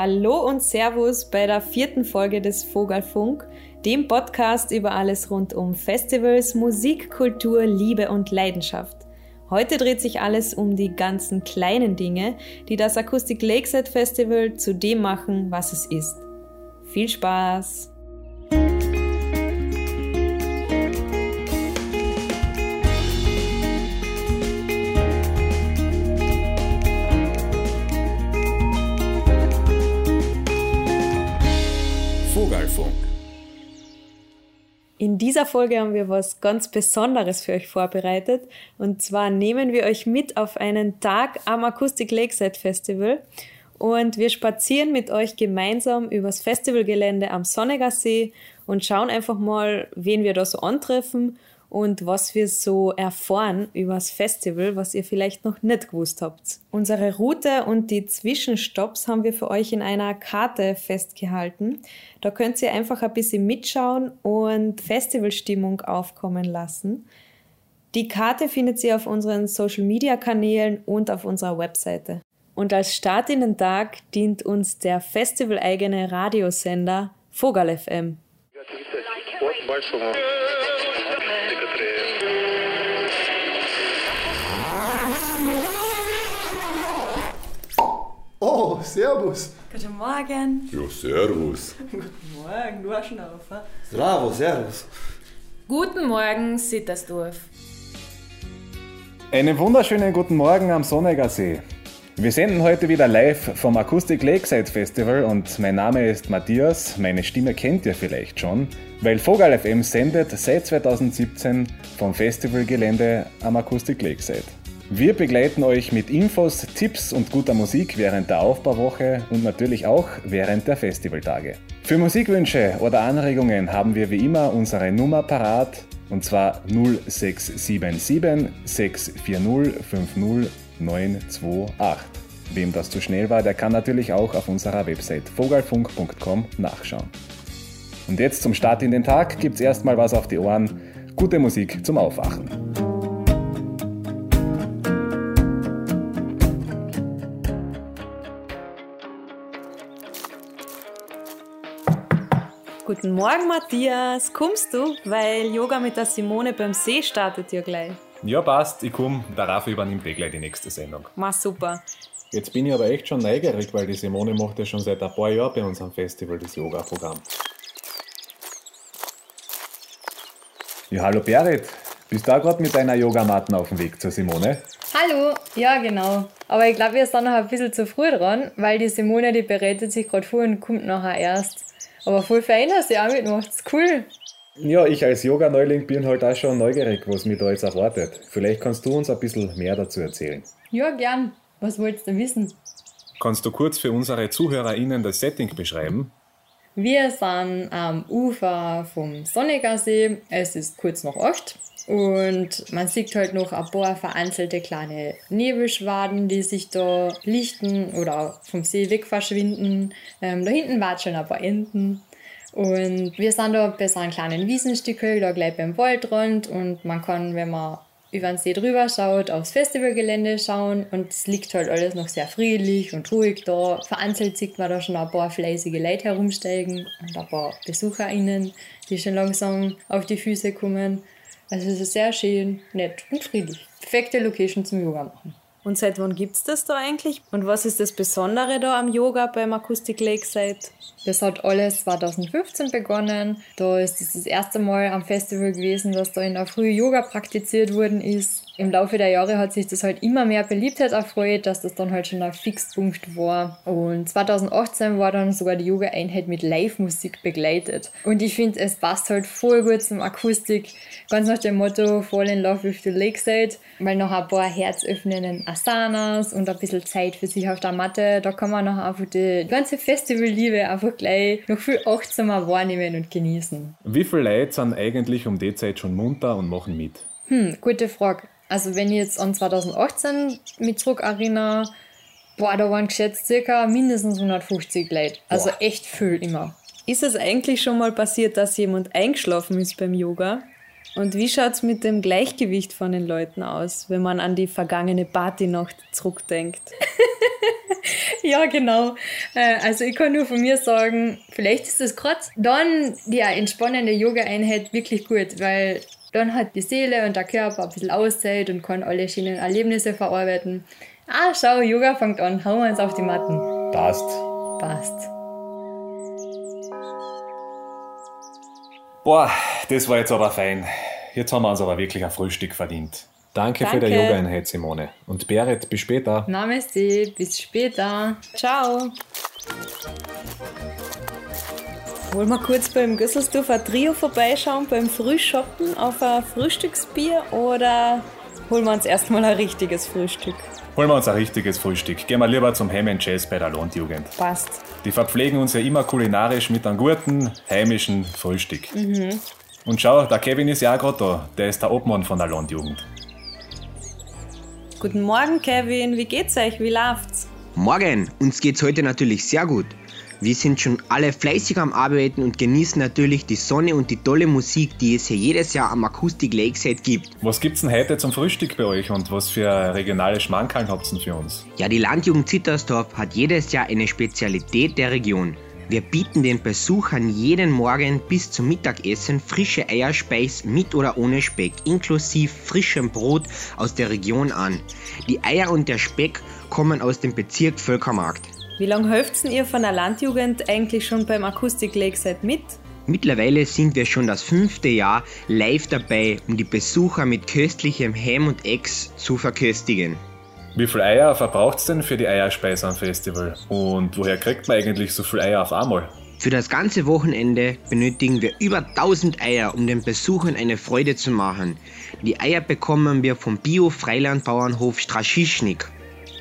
Hallo und Servus bei der vierten Folge des Vogelfunk, dem Podcast über alles rund um Festivals, Musik, Kultur, Liebe und Leidenschaft. Heute dreht sich alles um die ganzen kleinen Dinge, die das Acoustic Lakeside Festival zu dem machen, was es ist. Viel Spaß! Dieser Folge haben wir was ganz Besonderes für euch vorbereitet. Und zwar nehmen wir euch mit auf einen Tag am Acoustic Lakeside Festival. Und wir spazieren mit euch gemeinsam übers Festivalgelände am Sonniger See und schauen einfach mal, wen wir da so antreffen und was wir so erfahren über das Festival, was ihr vielleicht noch nicht gewusst habt. Unsere Route und die Zwischenstopps haben wir für euch in einer Karte festgehalten. Da könnt ihr einfach ein bisschen mitschauen und Festivalstimmung aufkommen lassen. Die Karte findet ihr auf unseren Social Media Kanälen und auf unserer Webseite. Und als Start in den Tag dient uns der festivaleigene Radiosender Vogel FM. Servus. Guten Morgen. Ja, servus. Guten Morgen, du hast schon auf. Bravo, servus. Guten Morgen, Sittersdorf. Einen wunderschönen guten Morgen am Sonniger See. Wir senden heute wieder live vom Acoustic Lakeside Festival und mein Name ist Matthias. Meine Stimme kennt ihr vielleicht schon, weil Vogel FM sendet seit 2017 vom Festivalgelände am Acoustic Lakeside. Wir begleiten euch mit Infos, Tipps und guter Musik während der Aufbauwoche und natürlich auch während der Festivaltage. Für Musikwünsche oder Anregungen haben wir wie immer unsere Nummer parat und zwar 0677 640 50 928. Wem das zu schnell war, der kann natürlich auch auf unserer Website vogelfunk.com nachschauen. Und jetzt zum Start in den Tag gibt's erstmal was auf die Ohren. Gute Musik zum Aufwachen. Guten Morgen, Matthias. Kommst du? Weil Yoga mit der Simone beim See startet ja gleich. Ja, passt. Ich komme. Der Raffi übernimmt eh gleich die nächste Sendung. Mach super. Jetzt bin ich aber echt schon neugierig, weil die Simone macht ja schon seit ein paar Jahren bei uns am Festival das Yoga-Programm. Ja, hallo Berit. Bist du auch gerade mit deiner Yogamatten auf dem Weg zur Simone? Hallo, ja genau. Aber ich glaube, wir sind noch ein bisschen zu früh dran, weil die Simone, die bereitet sich gerade vor und kommt nachher erst. Aber voll fein, dass ihr auch mitmacht. Cool. Ja, ich als Yoga-Neuling bin halt auch schon neugierig, was mich da jetzt erwartet. Vielleicht kannst du uns ein bisschen mehr dazu erzählen. Ja, gern. Was wolltest du wissen? Kannst du kurz für unsere ZuhörerInnen das Setting beschreiben? Wir sind am Ufer vom Sonnigersee. Es ist kurz nach acht. Und man sieht halt noch ein paar vereinzelte kleine Nebelschwaden, die sich da lichten oder vom See weg verschwinden. Ähm, da hinten watscheln ein paar Enten. Und wir sind da bei so einem kleinen Wiesenstückel, da gleich beim Waldrand. Und man kann, wenn man über den See drüber schaut, aufs Festivalgelände schauen. Und es liegt halt alles noch sehr friedlich und ruhig da. Vereinzelt sieht man da schon ein paar fleißige Leute herumsteigen und ein paar BesucherInnen, die schon langsam auf die Füße kommen. Also es ist sehr schön, nett und friedlich. Perfekte Location zum Yoga machen. Und seit wann gibt es das da eigentlich? Und was ist das Besondere da am Yoga beim Acoustic Lakeside? Das hat alles 2015 begonnen. Da ist es das erste Mal am Festival gewesen, dass da in der Früh Yoga praktiziert worden ist im Laufe der Jahre hat sich das halt immer mehr Beliebtheit erfreut, dass das dann halt schon ein Fixpunkt war. Und 2018 war dann sogar die Yoga-Einheit mit Live-Musik begleitet. Und ich finde, es passt halt voll gut zum Akustik. Ganz nach dem Motto Fall in Love with the Lakeside, weil noch ein paar herzöffnenden Asanas und ein bisschen Zeit für sich auf der Matte, da kann man noch einfach die ganze Festivalliebe einfach gleich noch viel achtsamer wahrnehmen und genießen. Wie viele Leute sind eigentlich um die Zeit schon munter und machen mit? Hm, gute Frage. Also wenn ich jetzt an 2018 mit zurück erinnere, boah, da waren geschätzt circa mindestens 150 Leute. Also boah. echt viel immer. Ist es eigentlich schon mal passiert, dass jemand eingeschlafen ist beim Yoga? Und wie schaut es mit dem Gleichgewicht von den Leuten aus, wenn man an die vergangene Partynacht zurückdenkt? ja, genau. Äh, also ich kann nur von mir sagen, vielleicht ist das gerade dann die entspannende Yoga-Einheit wirklich gut, weil dann hat die Seele und der Körper ein bisschen Auszeit und kann alle schönen Erlebnisse verarbeiten. Ah, schau, Yoga fängt an, hauen wir uns auf die Matten. Passt. Passt. Boah, das war jetzt aber fein. Jetzt haben wir uns aber wirklich ein Frühstück verdient. Danke, für die Danke. Yoga-Einheit, Simone. Und Berit, bis später. Namaste, bis später. Ciao. Wollen wir kurz beim Gösselsdorfer Trio vorbeischauen, beim Frühschoppen auf ein Frühstücksbier oder holen wir uns erstmal ein richtiges Frühstück? Holen wir uns ein richtiges Frühstück. Gehen wir lieber zum Ham Jazz bei der Landjugend. Passt. Die verpflegen uns ja immer kulinarisch mit einem guten, heimischen Frühstück. Und schau, der Kevin ist ja auch gerade da. Der ist der Obmann von der Landjugend. Guten Morgen, Kevin. Wie geht's euch? Wie läuft's? Morgen, uns geht's heute natürlich sehr gut. Wir sind schon alle fleißig am Arbeiten und genießen natürlich die Sonne und die tolle Musik, die es hier jedes Jahr am Akustik Lakeside gibt. Was gibt's denn heute zum Frühstück bei euch und was für regionale Schmankerln habt's denn für uns? Ja, die Landjugend Zittersdorf hat jedes Jahr eine Spezialität der Region. Wir bieten den Besuchern jeden Morgen bis zum Mittagessen frische Eierspeis mit oder ohne Speck, inklusive frischem Brot aus der Region an. Die Eier und der Speck kommen aus dem Bezirk Völkermarkt. Wie lange helft ihr von der Landjugend eigentlich schon beim Akustik Lakeside mit? Mittlerweile sind wir schon das fünfte Jahr live dabei, um die Besucher mit köstlichem Ham und Eggs zu verköstigen. Wie viel Eier verbraucht's denn für die Eierspeise am Festival? Und woher kriegt man eigentlich so viel Eier auf einmal? Für das ganze Wochenende benötigen wir über 1000 Eier, um den Besuchern eine Freude zu machen. Die Eier bekommen wir vom Bio-Freilandbauernhof Straschischnik.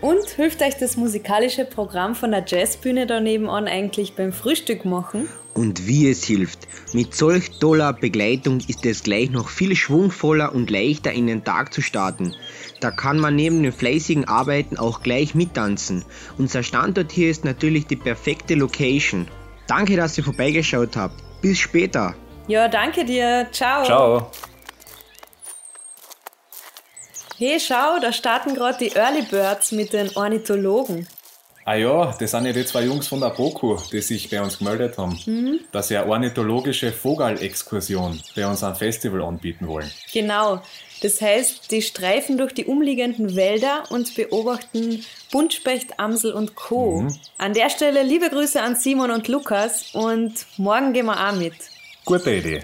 Und hilft euch das musikalische Programm von der Jazzbühne da nebenan eigentlich beim Frühstück machen? Und wie es hilft. Mit solch toller Begleitung ist es gleich noch viel schwungvoller und leichter in den Tag zu starten. Da kann man neben den fleißigen Arbeiten auch gleich mittanzen. Unser Standort hier ist natürlich die perfekte Location. Danke, dass ihr vorbeigeschaut habt. Bis später. Ja, danke dir. Ciao. Ciao. Hey, schau, da starten gerade die Early Birds mit den Ornithologen. Ah ja, das sind ja die zwei Jungs von der BOKU, die sich bei uns gemeldet haben, dass sie eine ornithologische Vogelexkursion bei uns am Festival anbieten wollen. Genau. Das heißt, die streifen durch die umliegenden Wälder und beobachten Buntspecht, Amsel und Co. An der Stelle liebe Grüße an Simon und Lukas und morgen gehen wir auch mit. Gute Idee.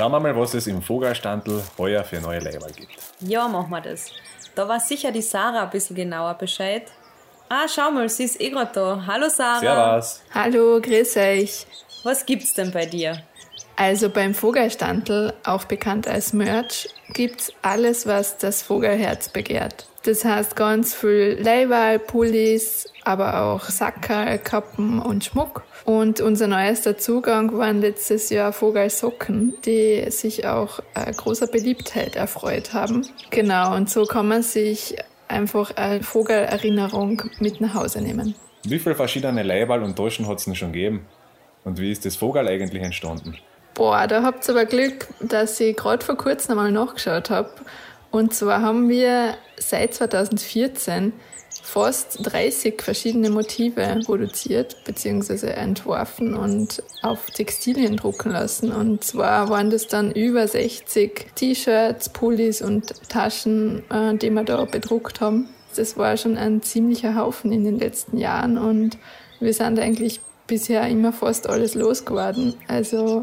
Schauen wir mal, was es im Vogelstandl heuer für neue Leiber gibt. Ja, machen wir das. Da weiß sicher die Sarah ein bisschen genauer Bescheid. Ah, schau mal, sie ist eh gerade da. Hallo Sarah. Servus. Hallo, grüß euch. Was gibt's denn bei dir? Also beim Vogelstandl, auch bekannt als Merch, gibt's alles, was das Vogelherz begehrt. Das heißt ganz viel Leiberl, Pullis, aber auch Sackerl, Kappen und Schmuck. Und unser neuester Zugang waren letztes Jahr Vogelsocken, die sich auch äh, großer Beliebtheit erfreut haben. Genau, und so kann man sich einfach eine Vogelerinnerung mit nach Hause nehmen. Wie viele verschiedene Leiberl und Taschen hat es denn schon gegeben? Und wie ist das Vogel eigentlich entstanden? Boah, da habt ihr aber Glück, dass ich gerade vor kurzem einmal nachgeschaut habe. Und zwar haben wir seit 2014 fast 30 verschiedene Motive produziert bzw. entworfen und auf Textilien drucken lassen. Und zwar waren das dann über 60 T-Shirts, Pullis und Taschen, äh, die wir da bedruckt haben. Das war schon ein ziemlicher Haufen in den letzten Jahren und wir sind eigentlich bisher immer fast alles losgeworden. Also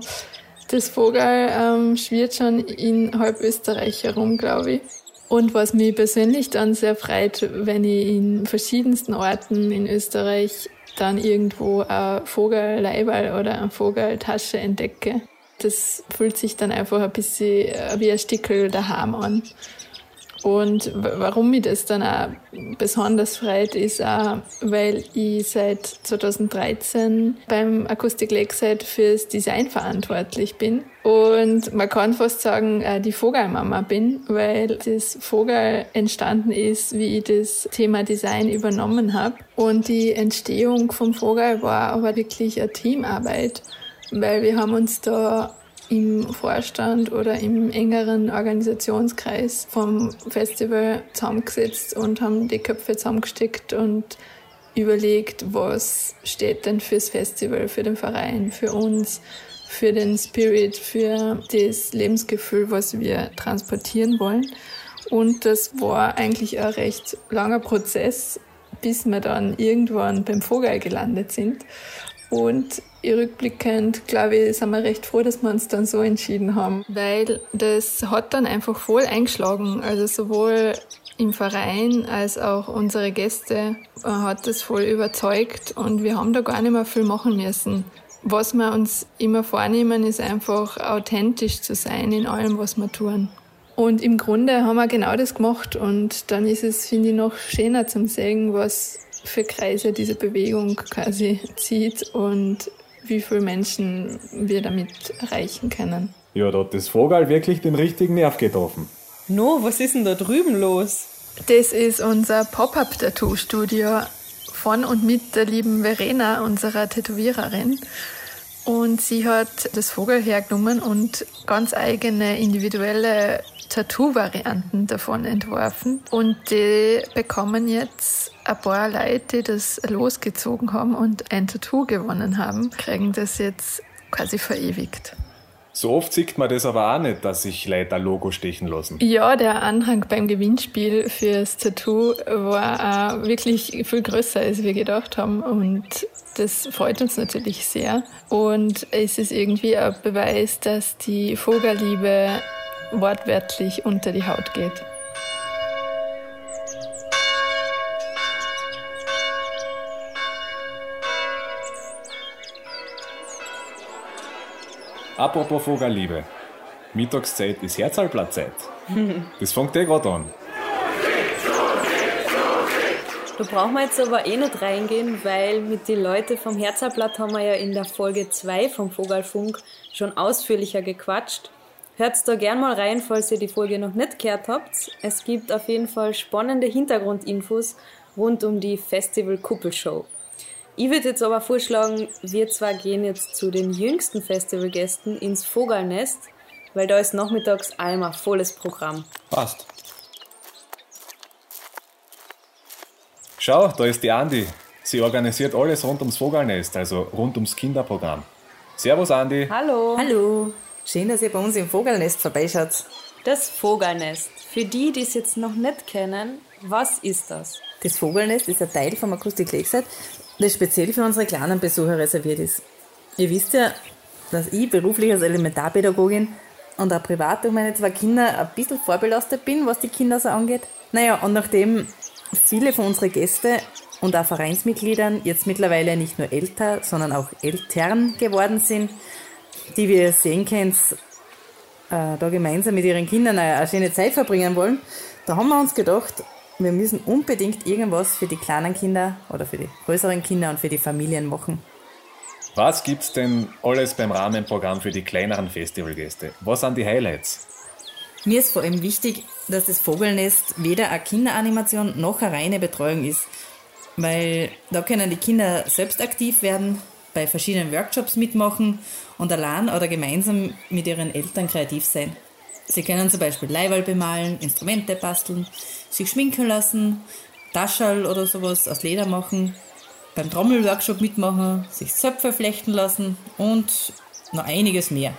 das Vogel ähm, schwirrt schon in halb Österreich herum, glaube ich. Und was mich persönlich dann sehr freut, wenn ich in verschiedensten Orten in Österreich dann irgendwo ein Vogelleiberl oder eine Vogeltasche entdecke. Das fühlt sich dann einfach ein bisschen äh, wie ein Stickel daheim an. Und warum mich das dann auch besonders freut, ist auch, weil ich seit 2013 beim Akustik Lakeside fürs Design verantwortlich bin. Und man kann fast sagen, äh, die Vogelmama bin, weil das Vogel entstanden ist, wie ich das Thema Design übernommen habe. Und die Entstehung vom Vogel war aber wirklich eine Teamarbeit, weil wir haben uns da im Vorstand oder im engeren Organisationskreis vom Festival zusammengesetzt und haben die Köpfe zusammengesteckt und überlegt, was steht denn fürs Festival, für den Verein, für uns, für den Spirit, für das Lebensgefühl, was wir transportieren wollen. Und das war eigentlich ein recht langer Prozess, bis wir dann irgendwann beim Vogel gelandet sind. Und rückblickend, glaube ich, sind wir recht froh, dass wir uns dann so entschieden haben, weil das hat dann einfach voll eingeschlagen. Also sowohl im Verein als auch unsere Gäste äh, hat das voll überzeugt und wir haben da gar nicht mehr viel machen müssen. Was wir uns immer vornehmen, ist einfach authentisch zu sein in allem, was wir tun. Und im Grunde haben wir genau das gemacht und dann ist es, finde ich, noch schöner zum sehen, was für Kreise diese Bewegung quasi zieht und wie viele Menschen wir damit erreichen können. Ja, da hat das Vogel wirklich den richtigen Nerv getroffen. No, was ist denn da drüben los? Das ist unser Pop-Up-Tattoo-Studio von und mit der lieben Verena, unserer Tätowiererin. Und sie hat das Vogel hergenommen und ganz eigene individuelle Tattoo-Varianten davon entworfen und die bekommen jetzt ein paar Leute, die das losgezogen haben und ein Tattoo gewonnen haben, kriegen das jetzt quasi verewigt. So oft sieht man das aber auch nicht, dass sich Leute ein Logo stechen lassen. Ja, der Anhang beim Gewinnspiel fürs Tattoo war auch wirklich viel größer, als wir gedacht haben. Und das freut uns natürlich sehr. Und es ist irgendwie ein Beweis, dass die Vogelliebe wortwörtlich unter die Haut geht. Apropos Vogelliebe. Mittagszeit ist Herzalblattzeit. Das fängt eh gerade an. Da brauchen wir jetzt aber eh nicht reingehen, weil mit den Leuten vom Herzalblatt haben wir ja in der Folge 2 vom Vogelfunk schon ausführlicher gequatscht. Hört da gern mal rein, falls ihr die Folge noch nicht gehört habt. Es gibt auf jeden Fall spannende Hintergrundinfos rund um die Festival Kuppelshow. Ich würde jetzt aber vorschlagen, wir zwar gehen jetzt zu den jüngsten Festivalgästen ins Vogelnest, weil da ist nachmittags einmal volles Programm. Passt. Schau, da ist die Andi. Sie organisiert alles rund ums Vogelnest, also rund ums Kinderprogramm. Servus, Andi. Hallo. Hallo. Schön, dass ihr bei uns im Vogelnest vorbeischaut. Das Vogelnest. Für die, die es jetzt noch nicht kennen, was ist das? Das Vogelnest ist ein Teil vom Akustik Lakeside, das speziell für unsere kleinen Besucher reserviert ist. Ihr wisst ja, dass ich beruflich als Elementarpädagogin und auch privat durch meine zwei Kinder ein bisschen vorbelastet bin, was die Kinder so angeht. Naja, und nachdem viele von unseren Gästen und auch Vereinsmitgliedern jetzt mittlerweile nicht nur älter, sondern auch Eltern geworden sind, die wir sehen könnt, äh, da gemeinsam mit ihren Kindern eine schöne Zeit verbringen wollen, da haben wir uns gedacht, wir müssen unbedingt irgendwas für die kleinen Kinder oder für die größeren Kinder und für die Familien machen. Was gibt's denn alles beim Rahmenprogramm für die kleineren Festivalgäste? Was sind die Highlights? Mir ist vor allem wichtig, dass das Vogelnest weder eine Kinderanimation noch eine reine Betreuung ist, weil da können die Kinder selbst aktiv werden, bei verschiedenen Workshops mitmachen und allein oder gemeinsam mit ihren Eltern kreativ sein. Sie können zum Beispiel Leihwahl bemalen, Instrumente basteln, sich schminken lassen, Taschall oder sowas aus Leder machen, beim Trommelworkshop mitmachen, sich Zöpfe flechten lassen und noch einiges mehr.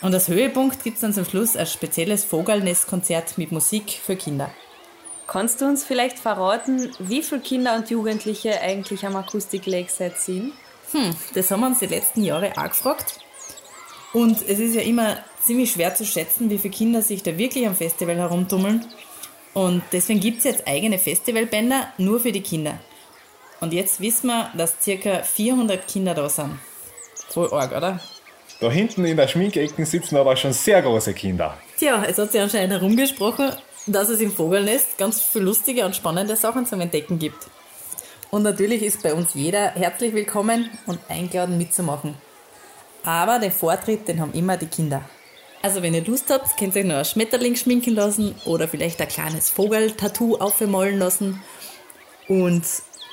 Und als Höhepunkt gibt es dann zum Schluss ein spezielles Vogelnestkonzert mit Musik für Kinder. Kannst du uns vielleicht verraten, wie viele Kinder und Jugendliche eigentlich am Akustik Lakeside sind? Hm, das haben wir uns die letzten Jahre auch gefragt. Und es ist ja immer ziemlich schwer zu schätzen, wie viele Kinder sich da wirklich am Festival herumtummeln. Und deswegen gibt es jetzt eigene Festivalbänder nur für die Kinder. Und jetzt wissen wir, dass ca. 400 Kinder da sind. Voll arg, oder? Da hinten in der Schminkecke sitzen aber schon sehr große Kinder. Tja, es hat sich anscheinend herumgesprochen, dass es im Vogelnest ganz viele lustige und spannende Sachen zum Entdecken gibt. Und natürlich ist bei uns jeder herzlich willkommen und eingeladen mitzumachen. Aber den Vortritt, den haben immer die Kinder. Also wenn ihr Lust habt, könnt ihr euch noch ein Schmetterling schminken lassen oder vielleicht ein kleines Vogel-Tattoo aufmalen lassen. Und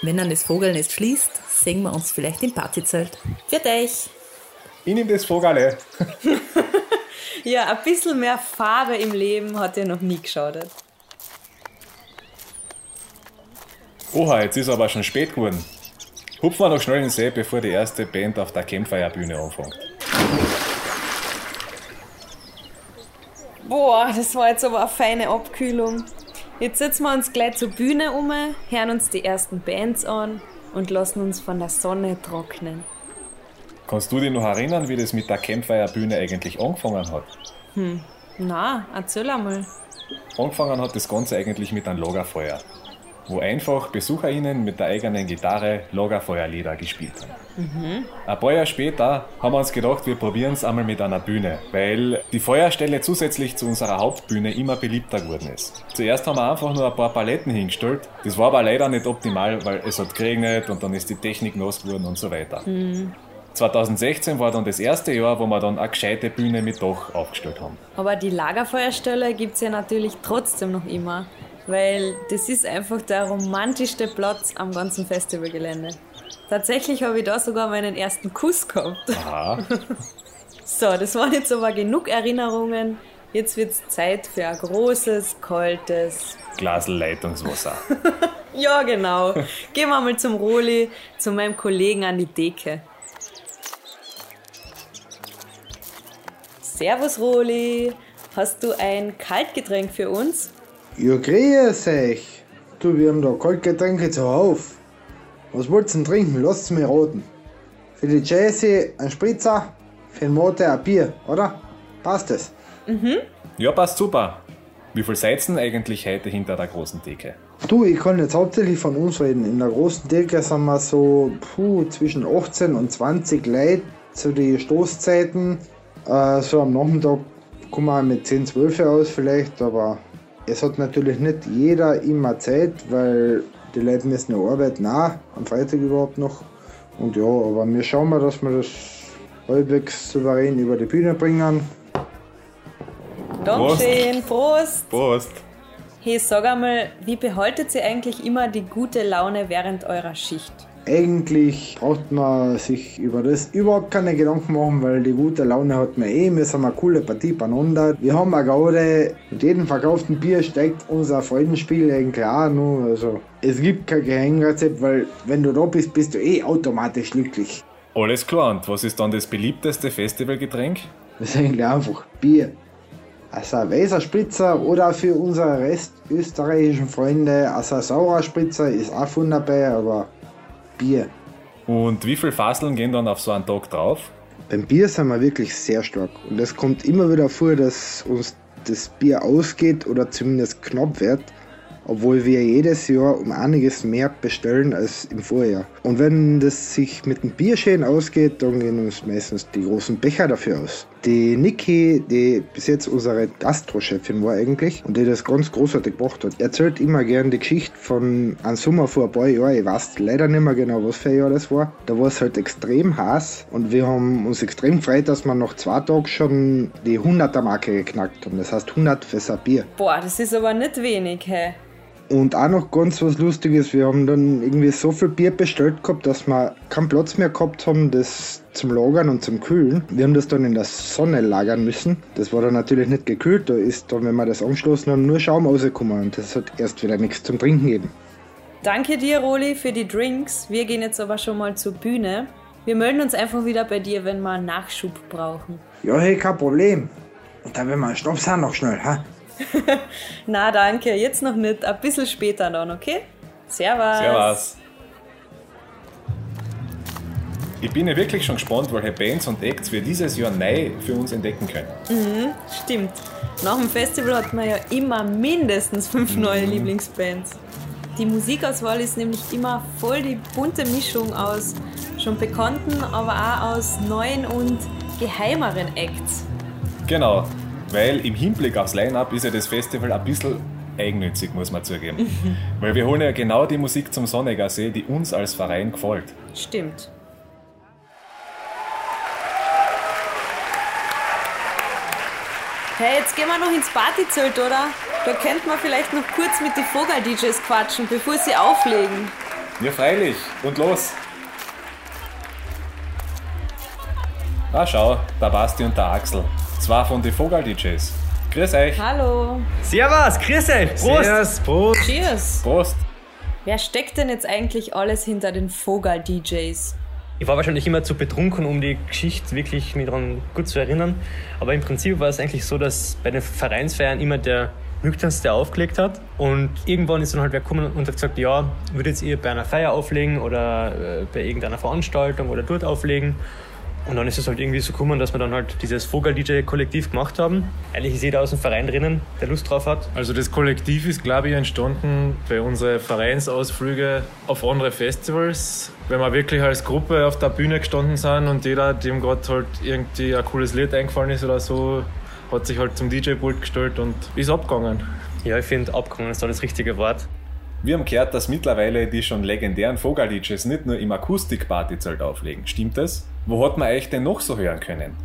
wenn dann das Vogelnest schließt, sehen wir uns vielleicht im Partyzelt. Für euch! Ich nehme das Vogale. Ja, ein bisschen mehr Farbe im Leben hat ja noch nie geschadet. Oha, jetzt ist aber schon spät geworden. Hupfen wir noch schnell in den See, bevor die erste Band auf der Campfire-Bühne anfängt. Boah, das war jetzt aber eine feine Abkühlung. Jetzt setzen wir uns gleich zur Bühne um, hören uns die ersten Bands an und lassen uns von der Sonne trocknen. Kannst du dich noch erinnern, wie das mit der Campfire-Bühne eigentlich angefangen hat? Na, erzähl einmal. Angefangen hat das Ganze eigentlich mit einem Lagerfeuer, wo einfach BesucherInnen mit der eigenen Gitarre Lagerfeuerlieder gespielt haben. Ein paar Jahre später haben wir uns gedacht, wir probieren es einmal mit einer Bühne, weil die Feuerstelle zusätzlich zu unserer Hauptbühne immer beliebter geworden ist. Zuerst haben wir einfach nur ein paar Paletten hingestellt, das war aber leider nicht optimal, weil es hat geregnet und dann ist die Technik nass geworden und so weiter. 2016 war dann das erste Jahr, wo wir dann eine gescheite Bühne mit Dach aufgestellt haben. Aber die Lagerfeuerstelle gibt es ja natürlich trotzdem noch immer, weil das ist einfach der romantischste Platz am ganzen Festivalgelände. Tatsächlich habe ich da sogar meinen ersten Kuss gehabt. Aha. So, das waren jetzt aber genug Erinnerungen. Jetzt wird es Zeit für ein großes, kaltes. Glasl Leitungswasser. Ja, genau. Gehen wir mal zum Roli, zu meinem Kollegen an die Decke. Servus, Roli. Hast du ein Kaltgetränk für uns? Ja, grüß euch. Du, wir haben da Kaltgetränke zuhauf. Was wollt's denn trinken? Lasst's mir raten. Für die Jesse ein Spritzer, für den Mote ein Bier, oder? Passt es? Ja, passt super. Wie viel seid ihr denn eigentlich heute hinter der großen Theke? Du, ich kann jetzt hauptsächlich von uns reden. In der großen Decke sind wir so puh, zwischen 18 und 20 Leute zu den Stoßzeiten. Äh, so am Nachmittag kommen wir mit 10, 12 aus vielleicht, aber es hat natürlich nicht jeder immer Zeit, weil die Leute müssen ja arbeiten, auch am Freitag überhaupt noch. Und ja, aber wir schauen mal, dass wir das halbwegs souverän über die Bühne bringen. Dankeschön, Prost. Prost! Hey, sag einmal, wie behaltet ihr eigentlich immer die gute Laune während eurer Schicht? Eigentlich braucht man sich über das überhaupt keine Gedanken machen, weil die gute Laune hat man eh. Wir sind eine coole Partie beieinander. Wir haben eine Gaude. Mit jedem verkauften Bier steigt unser Freudenspiel eigentlich auch noch. Also, es gibt kein Geheimrezept, weil wenn du da bist, bist du eh automatisch glücklich. Alles klar, und was ist dann das beliebteste Festivalgetränk? Das ist eigentlich einfach Bier. Also ein weißer Spritzer oder für unsere restösterreichischen Freunde, also ein saurer Spritzer ist auch dabei, aber Bier. Und wie viel Fasseln gehen dann auf so einen Tag drauf? Beim Bier sind wir wirklich sehr stark. Und es kommt immer wieder vor, dass uns das Bier ausgeht oder zumindest knapp wird, obwohl wir jedes Jahr um einiges mehr bestellen als im Vorjahr. Und wenn das sich mit dem Bier schön ausgeht, dann gehen uns meistens die großen Becher dafür aus. Die Niki, die bis jetzt unsere Gastrochefin war eigentlich und die das ganz großartig gemacht hat, erzählt immer gern die Geschichte von einem Sommer vor ein paar Jahren. Ich weiß leider nicht mehr genau, was für ein Jahr das war. Da war es halt extrem heiß und wir haben uns extrem gefreut, dass wir nach zwei Tagen schon die 100er Marke geknackt haben. Das heißt 100 Fässer Bier. Boah, das ist aber nicht wenig, hä? Und auch noch ganz was Lustiges, wir haben dann irgendwie so viel Bier bestellt gehabt, dass wir keinen Platz mehr gehabt haben, das zum Lagern und zum Kühlen. Wir haben das dann in der Sonne lagern müssen. Das war dann natürlich nicht gekühlt, da ist dann, wenn wir das angeschlossen haben, nur Schaum rausgekommen und das hat erst wieder nichts zum Trinken gegeben. Danke dir, Roli, für die Drinks. Wir gehen jetzt aber schon mal zur Bühne. Wir melden uns einfach wieder bei dir, wenn wir einen Nachschub brauchen. Ja, hey, kein Problem. Und dann, wenn wir einen Schnaps haben, noch schnell, ha? Na, danke. Jetzt noch nicht. Ein bisschen später dann, okay? Servus. Servus! Ich bin ja wirklich schon gespannt, welche Bands und Acts wir dieses Jahr neu für uns entdecken können. Stimmt. Nach dem Festival hat man ja immer mindestens fünf neue Lieblingsbands. Die Musikauswahl ist nämlich immer voll die bunte Mischung aus schon bekannten, aber auch aus neuen und geheimeren Acts. Genau, weil im Hinblick aufs Line-Up ist ja das Festival ein bisschen eigennützig, muss man zugeben. weil wir holen ja genau die Musik zum Sonniger See, die uns als Verein gefällt. Stimmt. Hey, jetzt gehen wir noch ins Partyzelt, oder? Da könnte man vielleicht noch kurz mit den Vogel-DJs quatschen, bevor sie auflegen. Ja, freilich. Und los! Ah, schau, der Basti und der Axel. Zwei von den Vogel-DJs. Grüß euch. Hallo. Servus, grüß euch. Prost. Servus, Prost. Cheers. Prost. Wer steckt denn jetzt eigentlich alles hinter den Vogel-DJs? Ich war wahrscheinlich immer zu betrunken, um die Geschichte wirklich mich daran gut zu erinnern. Aber im Prinzip war es eigentlich so, dass bei den Vereinsfeiern immer der nüchternste aufgelegt hat. Und irgendwann ist dann halt wer gekommen und hat gesagt, ja, würdet ihr bei einer Feier auflegen oder äh, bei irgendeiner Veranstaltung oder dort auflegen. Und dann ist es halt irgendwie so gekommen, dass wir dann halt dieses Vogel-DJ-Kollektiv gemacht haben. Eigentlich ist jeder aus dem Verein drinnen, der Lust drauf hat. Also das Kollektiv ist, glaube ich, entstanden bei unseren Vereinsausflügen auf andere Festivals. Wenn wir wirklich als Gruppe auf der Bühne gestanden sind und jeder, dem gerade halt irgendwie ein cooles Lied eingefallen ist oder so, hat sich halt zum DJ-Pult gestellt und ist abgegangen. Ja, ich finde, abgegangen ist da das richtige Wort. Wir haben gehört, dass mittlerweile die schon legendären Vogel-DJs nicht nur im Akustik-Partyzelt auflegen. Stimmt das? Wo hat man euch denn noch so hören können?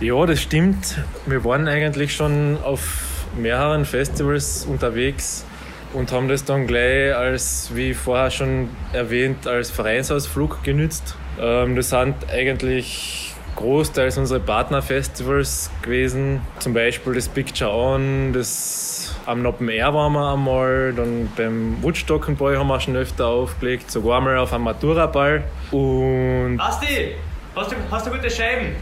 Ja, das stimmt. Wir waren eigentlich schon auf mehreren Festivals unterwegs und haben das dann gleich als, wie vorher schon erwähnt, als Vereinsausflug genützt. Ähm, das sind eigentlich großteils unsere Partnerfestivals gewesen. Zum Beispiel das Picture On, das am Noppen Air waren wir einmal, dann beim Woodstock Boy haben wir schon öfter aufgelegt, sogar mal auf einem Matura-Ball. Und Basti, hast du, hast du gute Scheiben?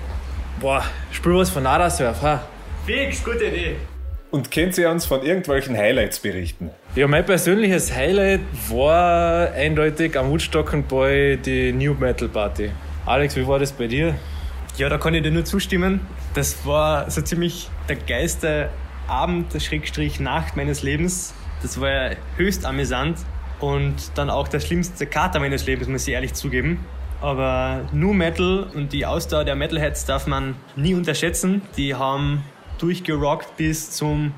boah, spiel was von Nada Surf, ha? Fix, gute Idee. Und könnt ihr uns von irgendwelchen Highlights berichten? Ja, mein persönliches Highlight war eindeutig am Woodstock Boy die New Metal Party. Alex, wie war das bei dir? Ja, da kann ich dir nur zustimmen. Das war so ziemlich der geilste Abend, Schrägstrich Nacht meines Lebens. Das war ja höchst amüsant und dann auch der schlimmste Kater meines Lebens, muss ich ehrlich zugeben. Aber Nu Metal und die Ausdauer der Metalheads darf man nie unterschätzen. Die haben durchgerockt bis zum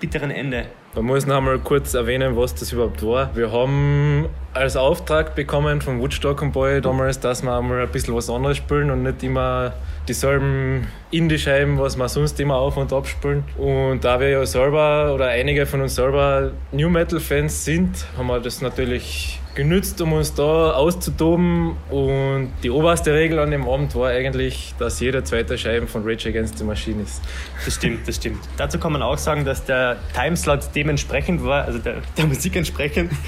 bitteren Ende. Man muss noch einmal kurz erwähnen, was das überhaupt war. Wir haben als Auftrag bekommen vom Woodstock und Boy damals, dass wir einmal ein bisschen was anderes spielen und nicht immer dieselben Indie-Scheiben, was wir sonst immer auf und ab spielen. Und da wir ja selber oder einige von uns selber New Metal-Fans sind, haben wir das natürlich genützt, um uns da auszutoben. Und die oberste Regel an dem Abend war eigentlich, dass jede zweite Scheibe von Rage Against the Machine ist. Das stimmt, das stimmt. Dazu kann man auch sagen, dass der Timeslot dementsprechend war, also der, der Musik entsprechend.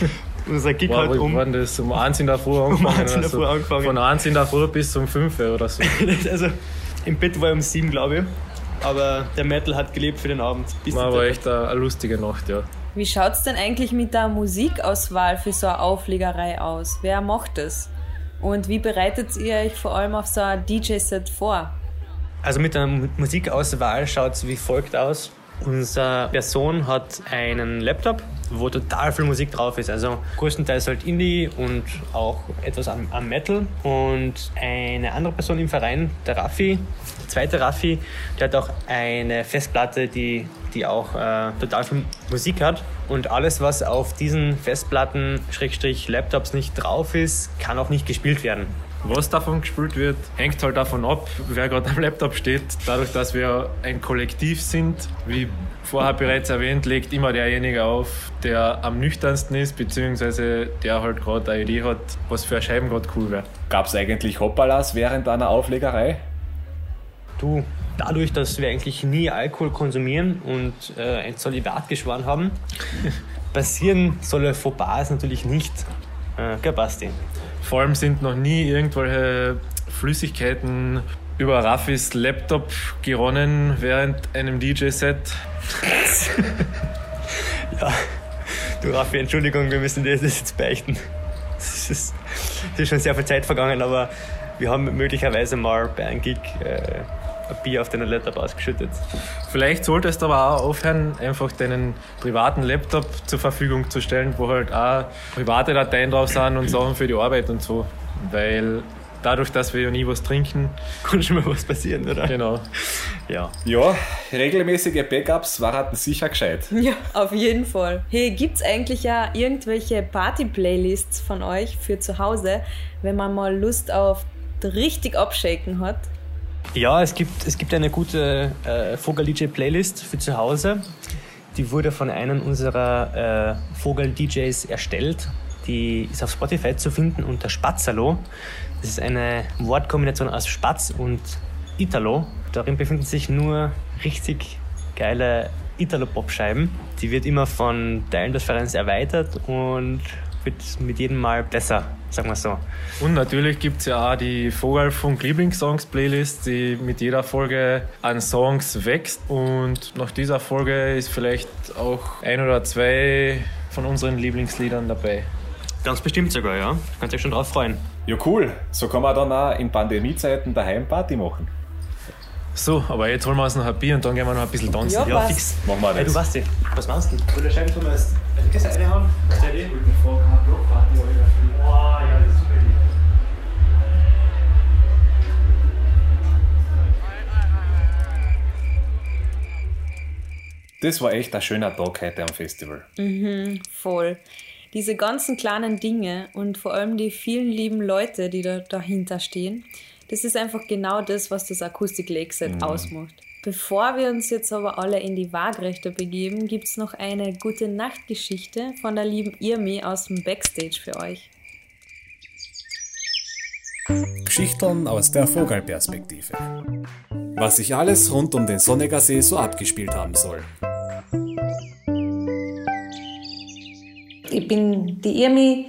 Unser Gig War, halt um. waren das um 1 in der Früh angefangen. eins in der. Früh angefangen. Von 1 in der Früh bis um 5 oder so. also im Bett war ich um sieben, glaube ich. Aber der Metal hat gelebt für den Abend. Bis War echt eine, eine lustige Nacht, ja. Wie schaut's denn eigentlich mit der Musikauswahl für so eine Auflegerei aus? Wer macht das? Und wie bereitet ihr euch vor allem auf so ein DJ-Set vor? Also mit der Mu- Musikauswahl schaut es wie folgt aus. Unsere Person hat einen Laptop, wo total viel Musik drauf ist. Also größtenteils halt Indie und auch etwas am, am Metal. Und eine andere Person im Verein, der Raffi, der zweite Raffi, der hat auch eine Festplatte, die, die auch äh, total viel Musik hat. Und alles, was auf diesen Festplatten, Schrägstrich Laptops nicht drauf ist, kann auch nicht gespielt werden. Was davon gespielt wird, hängt halt davon ab, wer gerade am Laptop steht. Dadurch, dass wir ein Kollektiv sind, wie vorher bereits erwähnt, legt immer derjenige auf, der am nüchternsten ist, beziehungsweise der halt gerade eine Idee hat, was für Scheiben gerade cool wäre. Gab es eigentlich Hoppalas während einer Auflegerei? Du, dadurch, dass wir eigentlich nie Alkohol konsumieren und äh, ein Zölibat geschworen haben, passieren solche Fauxpas natürlich nicht. Äh, gell, Basti? Vor allem sind noch nie irgendwelche Flüssigkeiten über Raffis Laptop geronnen während einem DJ-Set. Ja, du Raffi, Entschuldigung, wir müssen dir das jetzt beichten. Es ist, ist schon sehr viel Zeit vergangen, aber wir haben möglicherweise mal bei einem Gig äh, Bier auf deinen Laptop ausgeschüttet. Vielleicht solltest du aber auch aufhören, einfach deinen privaten Laptop zur Verfügung zu stellen, wo halt auch private Dateien drauf sind und Sachen für die Arbeit und so. Weil dadurch, dass wir ja nie was trinken, Kann schon mal was passieren, oder? genau. Ja. Ja, regelmäßige Backups waren sicher gescheit. Ja, auf jeden Fall. Hey, gibt's eigentlich ja irgendwelche Party-Playlists von euch für zu Hause, wenn man mal Lust auf richtig abshaken hat? Ja, es gibt, es gibt eine gute äh, Vogel-DJ-Playlist für zu Hause. Die wurde von einem unserer äh, Vogel-DJs erstellt. die ist auf Spotify zu finden unter Spatzalo. Das ist eine Wortkombination aus Spatz und Italo. Darin befinden sich nur richtig geile Italo-Pop-Scheiben. Die wird immer von Teilen des Vereins erweitert und wird mit jedem Mal besser, sagen wir so. Und natürlich gibt es ja auch die Vogelfunk Lieblingssongs-Playlist, die mit jeder Folge an Songs wächst. Und nach dieser Folge ist vielleicht auch ein oder zwei von unseren Lieblingsliedern dabei. Ganz bestimmt sogar, ja. Könnt ihr euch schon drauf freuen. Ja, cool. So kann man dann auch in Pandemiezeiten daheim Party machen. So, aber jetzt holen wir uns noch ein Bier und dann gehen wir noch ein bisschen tanzen. Ja, Ja, fix. Machen wir das. Hey, du weißt nicht, was meinst du? Soll der Scheiben mal das Kiste eine haben? Was der die? Boah, ja, das ist super Das war echt ein schöner Tag heute am Festival. Voll. Diese ganzen kleinen Dinge und vor allem die vielen lieben Leute, die da dahinter stehen, das ist einfach genau das, was das Akustik Lakeset ausmacht. Bevor wir uns jetzt aber alle in die Waagrechte begeben, gibt es noch eine gute Nachtgeschichte von der lieben Irmi aus dem Backstage für euch. Geschichten aus der Vogelperspektive. Was sich alles rund um den Sonneger See so abgespielt haben soll. Bin die Irmi,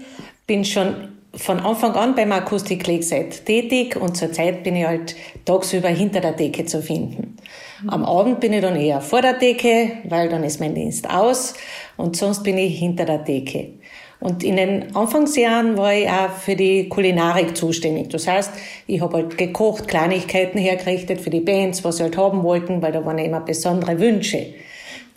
bin schon von Anfang an beim Akustik Lakeside tätig und zurzeit bin ich halt tagsüber hinter der Decke zu finden. Am Abend bin ich dann eher vor der Decke, weil dann ist mein Dienst aus und sonst bin ich hinter der Decke. Und in den Anfangsjahren war ich auch für die Kulinarik zuständig. Das heißt, ich habe halt gekocht, Kleinigkeiten hergerichtet für die Bands, was sie halt haben wollten, weil da waren immer besondere Wünsche.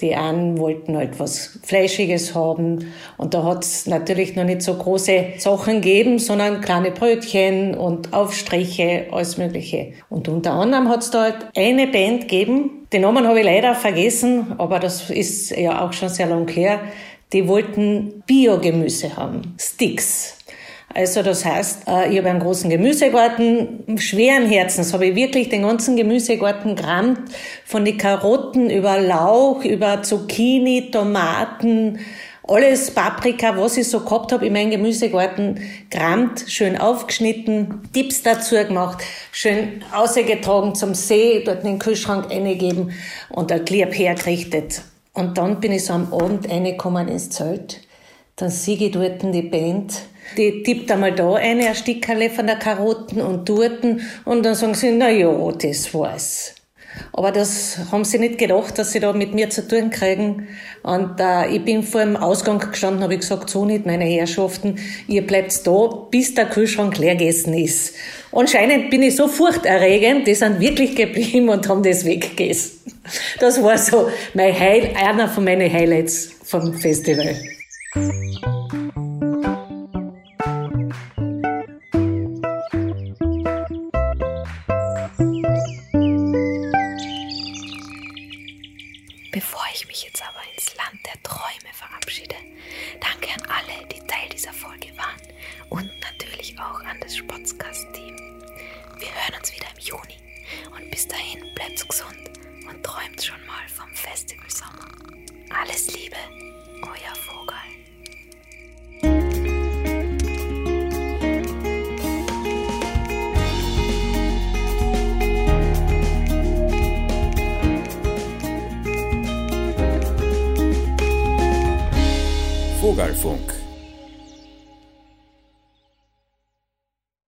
Die einen wollten halt was Fleischiges haben und da hat's natürlich noch nicht so große Sachen gegeben, sondern kleine Brötchen und Aufstriche, alles Mögliche. Und unter anderem hat's da halt eine Band gegeben, den Namen habe ich leider vergessen, aber das ist ja auch schon sehr lang her. Die wollten Biogemüse haben, Sticks. Also das heißt, äh, ich habe einen großen Gemüsegarten, schweren Herzens habe ich wirklich den ganzen Gemüsegarten gerammt, von den Karotten über Lauch, über Zucchini, Tomaten, alles Paprika, was ich so gehabt habe in meinem Gemüsegarten, gerammt, schön aufgeschnitten, Tipps dazu gemacht, schön ausgetragen zum See, dort in den Kühlschrank eingegeben und ein Klieb hergerichtet. Und dann bin ich so am Abend reingekommen ins Zelt. Dann sehe ich dort die Band. Die tippt einmal da eine, ein Stickerle von der Karotten und dort. Und dann sagen sie, na ja, das war's. Aber das haben sie nicht gedacht, dass sie da mit mir zu tun kriegen. Und äh, ich bin vor dem Ausgang gestanden, habe ich gesagt, so nicht, meine Herrschaften, ihr bleibt da, bis der Kühlschrank leer gegessen ist. Anscheinend bin ich so furchterregend, die sind wirklich geblieben und haben das weggegessen. Das war so mein Heil, einer von meinen Highlights vom Festival.